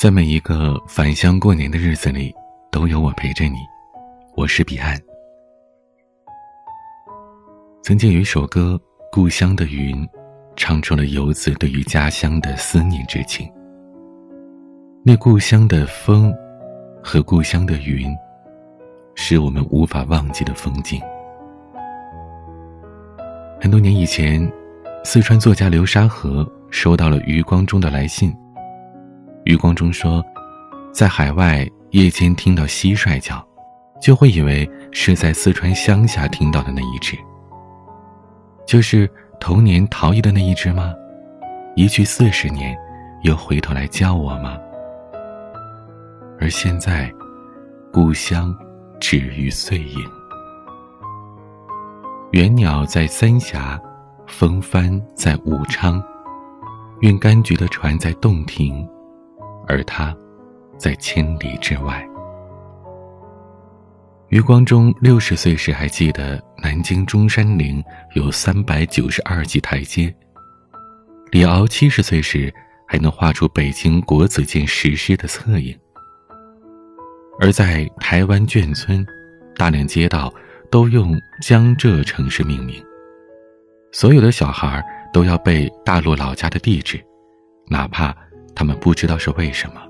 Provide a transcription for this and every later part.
在每一个返乡过年的日子里，都有我陪着你。我是彼岸。曾经有一首歌《故乡的云》，唱出了游子对于家乡的思念之情。那故乡的风，和故乡的云，是我们无法忘记的风景。很多年以前，四川作家流沙河收到了余光中的来信。余光中说，在海外夜间听到蟋蟀叫，就会以为是在四川乡下听到的那一只。就是童年逃逸的那一只吗？一去四十年，又回头来叫我吗？而现在，故乡止于碎影。猿鸟在三峡，风帆在武昌，运柑橘的船在洞庭。而他，在千里之外。余光中六十岁时还记得南京中山陵有三百九十二级台阶。李敖七十岁时还能画出北京国子监石狮的侧影。而在台湾眷村，大量街道都用江浙城市命名，所有的小孩都要背大陆老家的地址，哪怕。他们不知道是为什么。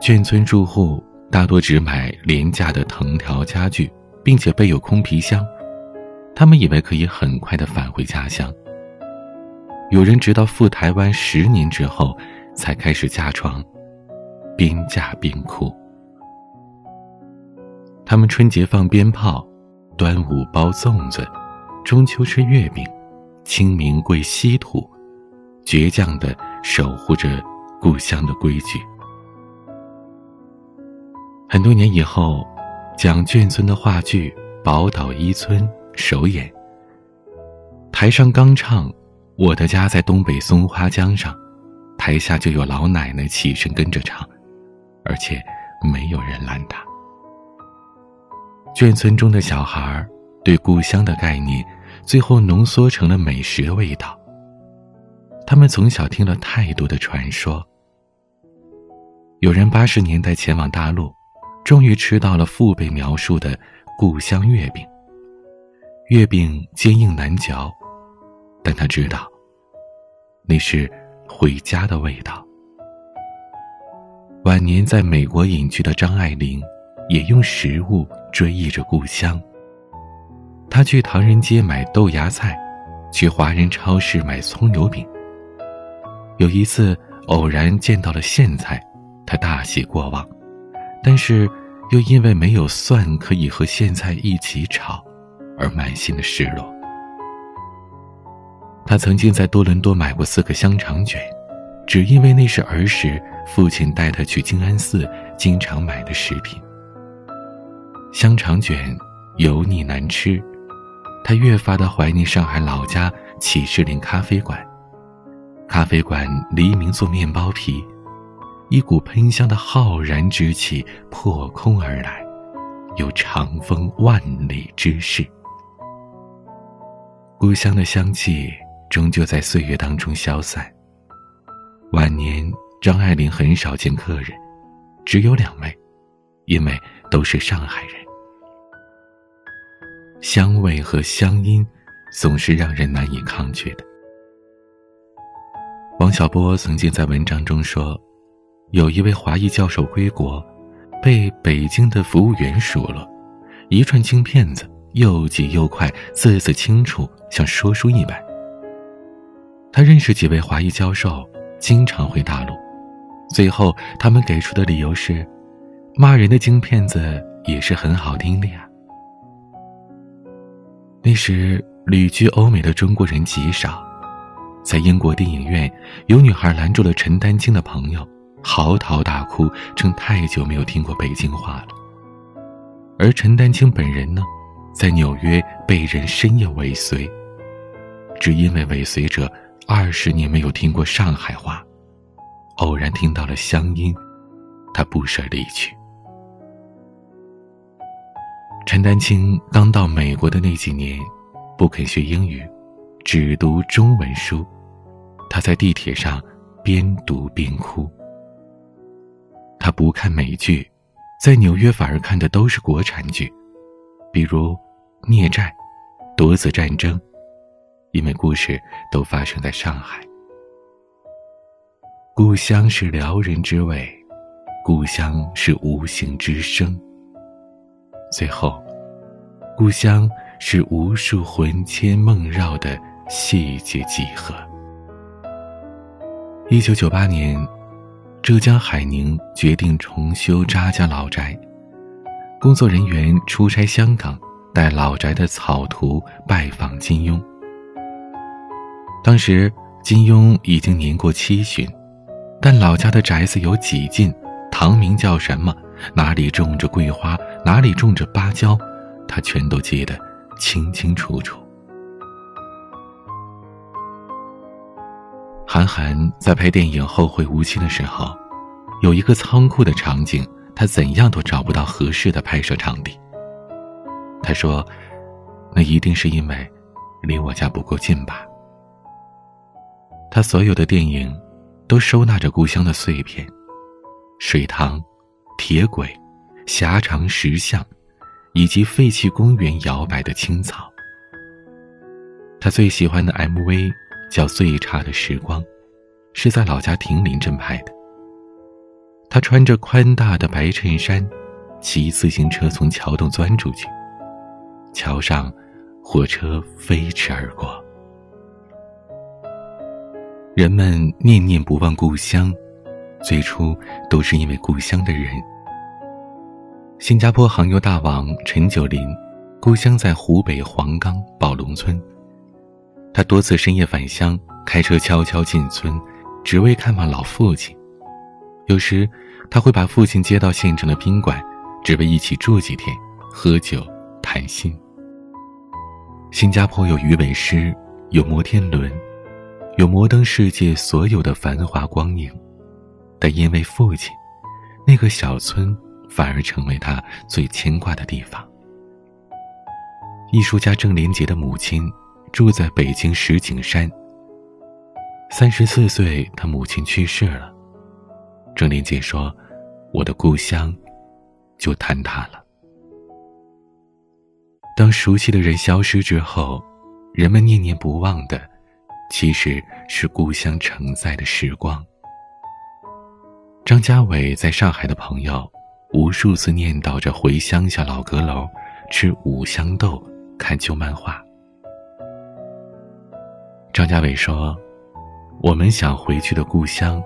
眷村住户大多只买廉价的藤条家具，并且备有空皮箱，他们以为可以很快的返回家乡。有人直到赴台湾十年之后，才开始嫁妆，边嫁边哭。他们春节放鞭炮，端午包粽子，中秋吃月饼，清明跪稀土，倔强的。守护着故乡的规矩。很多年以后，蒋眷村的话剧《宝岛一村》首演。台上刚唱“我的家在东北松花江上”，台下就有老奶奶起身跟着唱，而且没有人拦她。眷村中的小孩对故乡的概念，最后浓缩成了美食的味道。他们从小听了太多的传说。有人八十年代前往大陆，终于吃到了父辈描述的故乡月饼。月饼坚硬难嚼，但他知道，那是回家的味道。晚年在美国隐居的张爱玲，也用食物追忆着故乡。她去唐人街买豆芽菜，去华人超市买葱油饼。有一次偶然见到了苋菜，他大喜过望，但是又因为没有蒜可以和苋菜一起炒，而满心的失落。他曾经在多伦多买过四个香肠卷，只因为那是儿时父亲带他去静安寺经常买的食品。香肠卷油腻难吃，他越发的怀念上海老家启士林咖啡馆。咖啡馆黎明做面包皮，一股喷香的浩然之气破空而来，有长风万里之势。故乡的香气终究在岁月当中消散。晚年，张爱玲很少见客人，只有两位，因为都是上海人。香味和乡音，总是让人难以抗拒的。王小波曾经在文章中说，有一位华裔教授归国，被北京的服务员数落，一串京片子又急又快，字字清楚，像说书一般。他认识几位华裔教授，经常回大陆，最后他们给出的理由是，骂人的京片子也是很好听的呀。那时旅居欧美的中国人极少。在英国电影院，有女孩拦住了陈丹青的朋友，嚎啕大哭，称太久没有听过北京话了。而陈丹青本人呢，在纽约被人深夜尾随，只因为尾随者二十年没有听过上海话，偶然听到了乡音，他不舍离去。陈丹青刚到美国的那几年，不肯学英语，只读中文书。他在地铁上边读边哭。他不看美剧，在纽约反而看的都是国产剧，比如《孽债》《夺子战争》，因为故事都发生在上海。故乡是撩人之味，故乡是无形之声。最后，故乡是无数魂牵梦绕的细节几何。一九九八年。浙江海宁决定重修扎家老宅，工作人员出差香港，带老宅的草图拜访金庸。当时金庸已经年过七旬，但老家的宅子有几进，堂名叫什么，哪里种着桂花，哪里种着芭蕉，他全都记得清清楚楚。韩寒在拍电影《后会无期》的时候，有一个仓库的场景，他怎样都找不到合适的拍摄场地。他说：“那一定是因为离我家不够近吧。”他所有的电影都收纳着故乡的碎片，水塘、铁轨、狭长石像，以及废弃公园摇摆的青草。他最喜欢的 MV。叫最差的时光，是在老家亭林镇拍的。他穿着宽大的白衬衫，骑自行车从桥洞钻出去。桥上，火车飞驰而过。人们念念不忘故乡，最初都是因为故乡的人。新加坡航油大王陈九林，故乡在湖北黄冈宝龙村。他多次深夜返乡，开车悄悄进村，只为看望老父亲。有时，他会把父亲接到县城的宾馆，只为一起住几天，喝酒谈心。新加坡有鱼尾狮，有摩天轮，有摩登世界所有的繁华光影，但因为父亲，那个小村反而成为他最牵挂的地方。艺术家郑连杰的母亲。住在北京石景山。三十四岁，他母亲去世了。郑林杰说：“我的故乡，就坍塌了。”当熟悉的人消失之后，人们念念不忘的，其实是故乡承载的时光。张家伟在上海的朋友，无数次念叨着回乡下老阁楼，吃五香豆，看旧漫画。张家伟说：“我们想回去的故乡，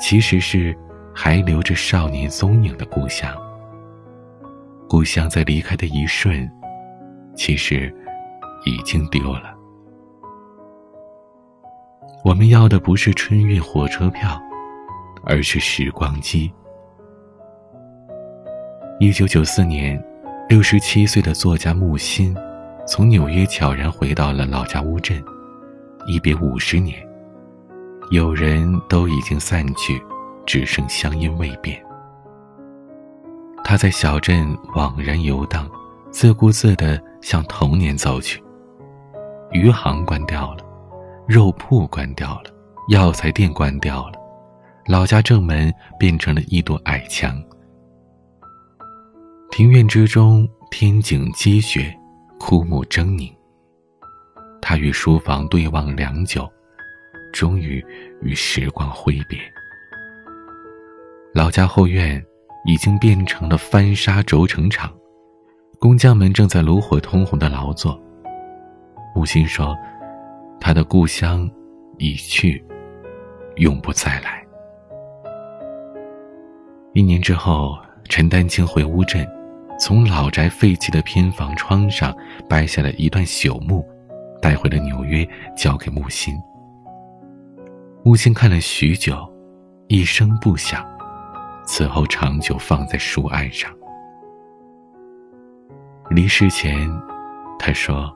其实是还留着少年踪影的故乡。故乡在离开的一瞬，其实已经丢了。我们要的不是春运火车票，而是时光机。”一九九四年，六十七岁的作家木心，从纽约悄然回到了老家乌镇。一别五十年，有人都已经散去，只剩乡音未变。他在小镇惘然游荡，自顾自地向童年走去。余杭关掉了，肉铺关掉了，药材店关掉了，老家正门变成了一堵矮墙。庭院之中，天井积雪，枯木狰狞。他与书房对望良久，终于与时光挥别。老家后院已经变成了翻砂轴承厂，工匠们正在炉火通红的劳作。木心说：“他的故乡已去，永不再来。”一年之后，陈丹青回乌镇，从老宅废弃的偏房窗上掰下了一段朽木。带回了纽约，交给木心。木心看了许久，一声不响。此后长久放在书案上。离世前，他说：“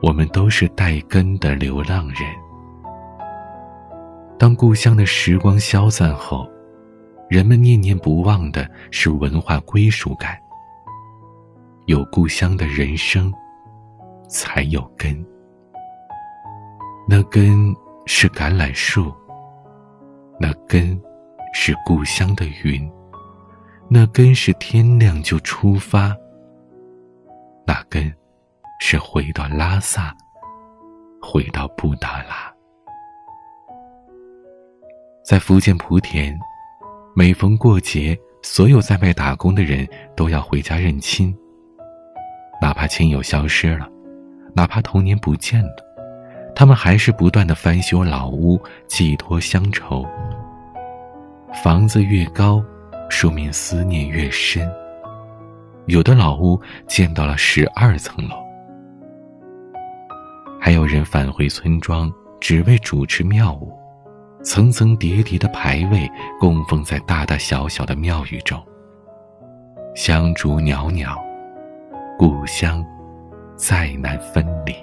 我们都是带根的流浪人。当故乡的时光消散后，人们念念不忘的是文化归属感。有故乡的人生。”才有根，那根是橄榄树，那根是故乡的云，那根是天亮就出发。那根是回到拉萨，回到布达拉。在福建莆田，每逢过节，所有在外打工的人都要回家认亲。哪怕亲友消失了，哪怕童年不见了，他们还是不断的翻修老屋，寄托乡愁。房子越高，说明思念越深。有的老屋建到了十二层楼，还有人返回村庄，只为主持庙务。层层叠叠的牌位供奉在大大小小的庙宇中。香烛袅袅，故乡再难分离。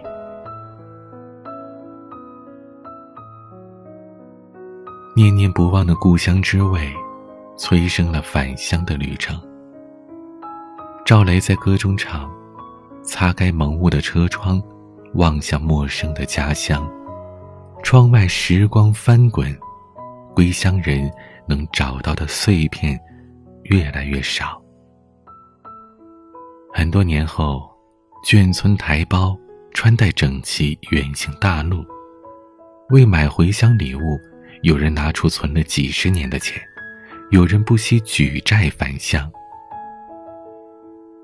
念念不忘的故乡之味，催生了返乡的旅程。赵雷在歌中唱：“擦开蒙雾的车窗，望向陌生的家乡。”窗外时光翻滚，归乡人能找到的碎片越来越少。很多年后，眷村台胞穿戴整齐，远行大路。为买回乡礼物，有人拿出存了几十年的钱，有人不惜举债返乡。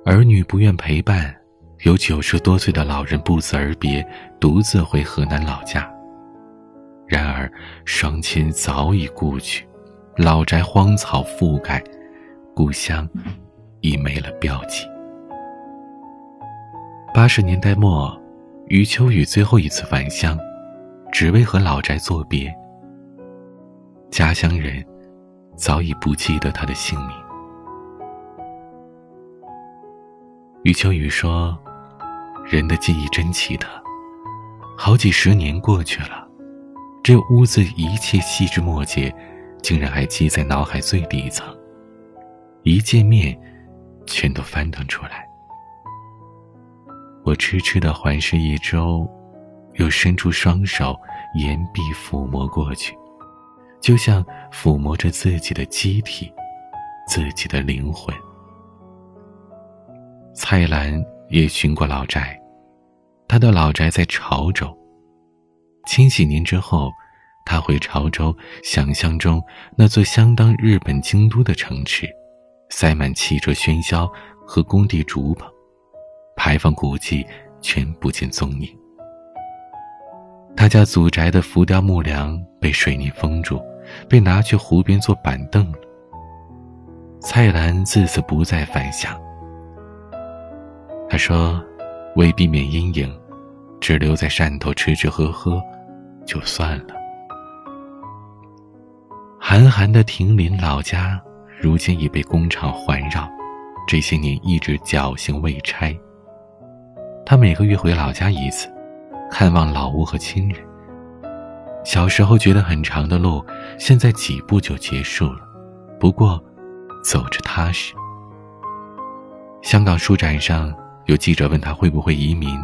儿女不愿陪伴，有九十多岁的老人不辞而别，独自回河南老家。然而，双亲早已故去，老宅荒草覆盖，故乡已没了标记。八十年代末，余秋雨最后一次返乡，只为和老宅作别。家乡人早已不记得他的姓名。余秋雨说：“人的记忆真奇特，好几十年过去了。”这屋子一切细枝末节，竟然还记在脑海最底层。一见面，全都翻腾出来。我痴痴的环视一周，又伸出双手，岩壁抚摸过去，就像抚摸着自己的机体，自己的灵魂。蔡澜也寻过老宅，他的老宅在潮州。千禧年之后，他回潮州，想象中那座相当日本京都的城池，塞满汽车喧嚣和工地竹棚，牌坊古迹全不见踪影。他家祖宅的浮雕木梁被水泥封住，被拿去湖边做板凳了。蔡澜自此不再返乡。他说：“为避免阴影，只留在汕头吃吃喝喝。”就算了。寒寒的亭林老家，如今已被工厂环绕，这些年一直侥幸未拆。他每个月回老家一次，看望老屋和亲人。小时候觉得很长的路，现在几步就结束了，不过走着踏实。香港书展上有记者问他会不会移民。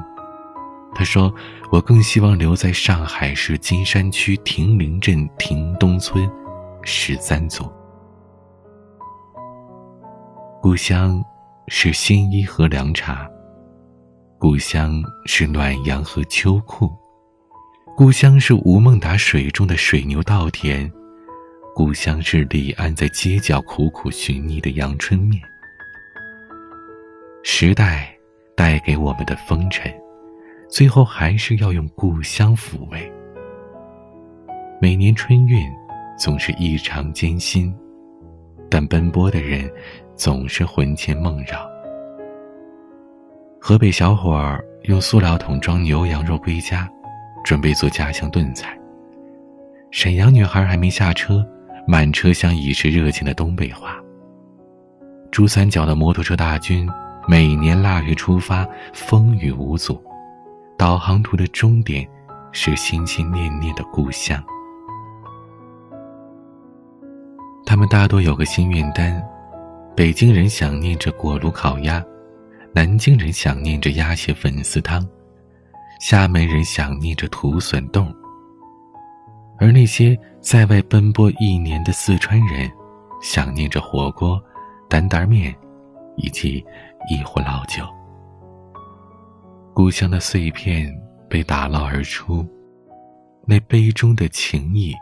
他说：“我更希望留在上海市金山区亭林镇亭东村十三组。故乡是新衣和凉茶，故乡是暖阳和秋裤，故乡是吴孟达水中的水牛稻田，故乡是李安在街角苦苦寻觅的阳春面。时代带给我们的风尘。”最后还是要用故乡抚慰。每年春运总是异常艰辛，但奔波的人总是魂牵梦绕。河北小伙儿用塑料桶装牛羊肉归家，准备做家乡炖菜。沈阳女孩还没下车，满车厢已是热情的东北话。珠三角的摩托车大军每年腊月出发，风雨无阻。导航图的终点是心心念念的故乡。他们大多有个心愿单：北京人想念着锅炉烤鸭，南京人想念着鸭血粉丝汤，厦门人想念着土笋冻。而那些在外奔波一年的四川人，想念着火锅、担担面，以及一壶老酒。故乡的碎片被打捞而出，那杯中的情谊，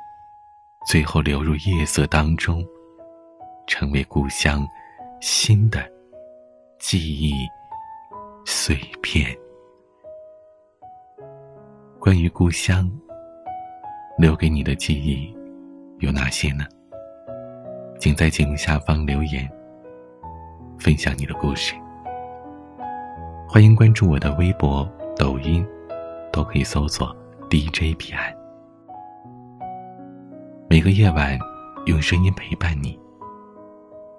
最后流入夜色当中，成为故乡新的记忆碎片。关于故乡。留给你的记忆有哪些呢？请在节目下方留言，分享你的故事。欢迎关注我的微博、抖音，都可以搜索 DJ 彼岸。每个夜晚，用声音陪伴你。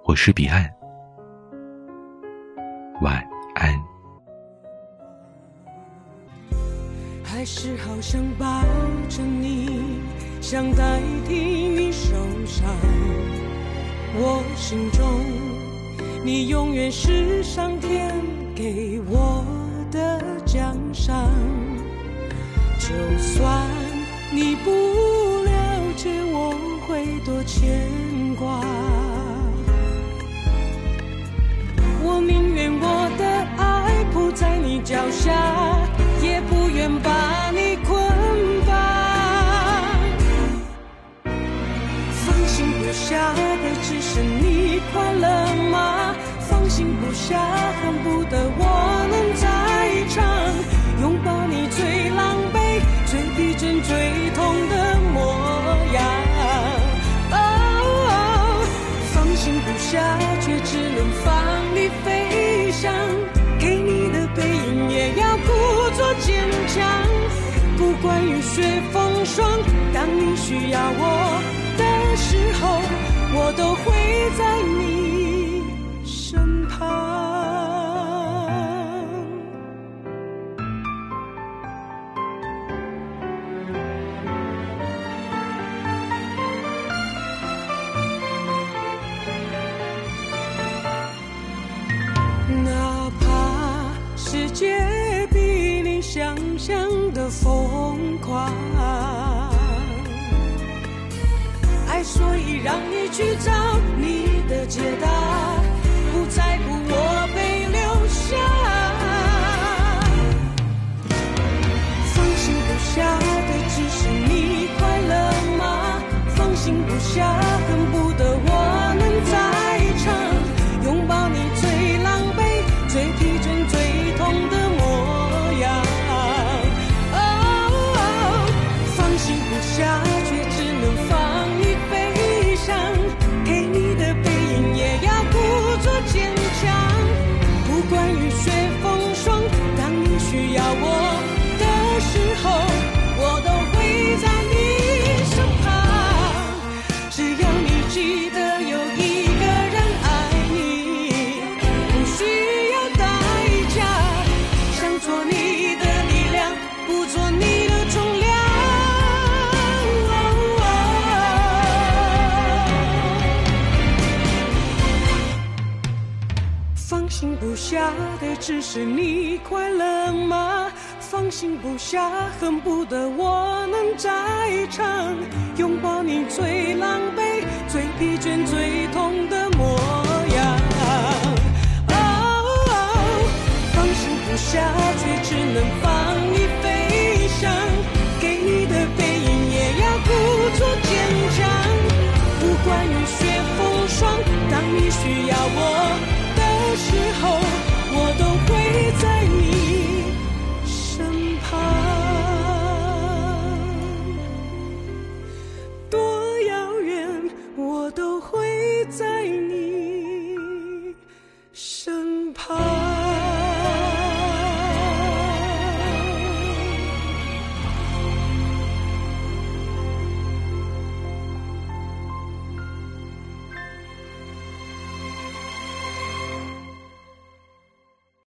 我是彼岸，晚安。还是好想抱着你，想代替你受伤。我心中，你永远是上天给我的奖赏。就算你不了解，我会多牵挂。我宁愿我的爱铺在你脚下。也不愿把你捆绑，放心不下的只是你快乐吗？放心不下，恨不得我双，当你需要我的时候，我都会在你所以让你去找你的解答，下的只是你快乐吗？放心不下，恨不得我能在唱，拥抱你最狼狈、最疲倦、最痛的模样。哦，放心不下，却只能放你飞翔，给你的背影也要故作坚强。不管雨雪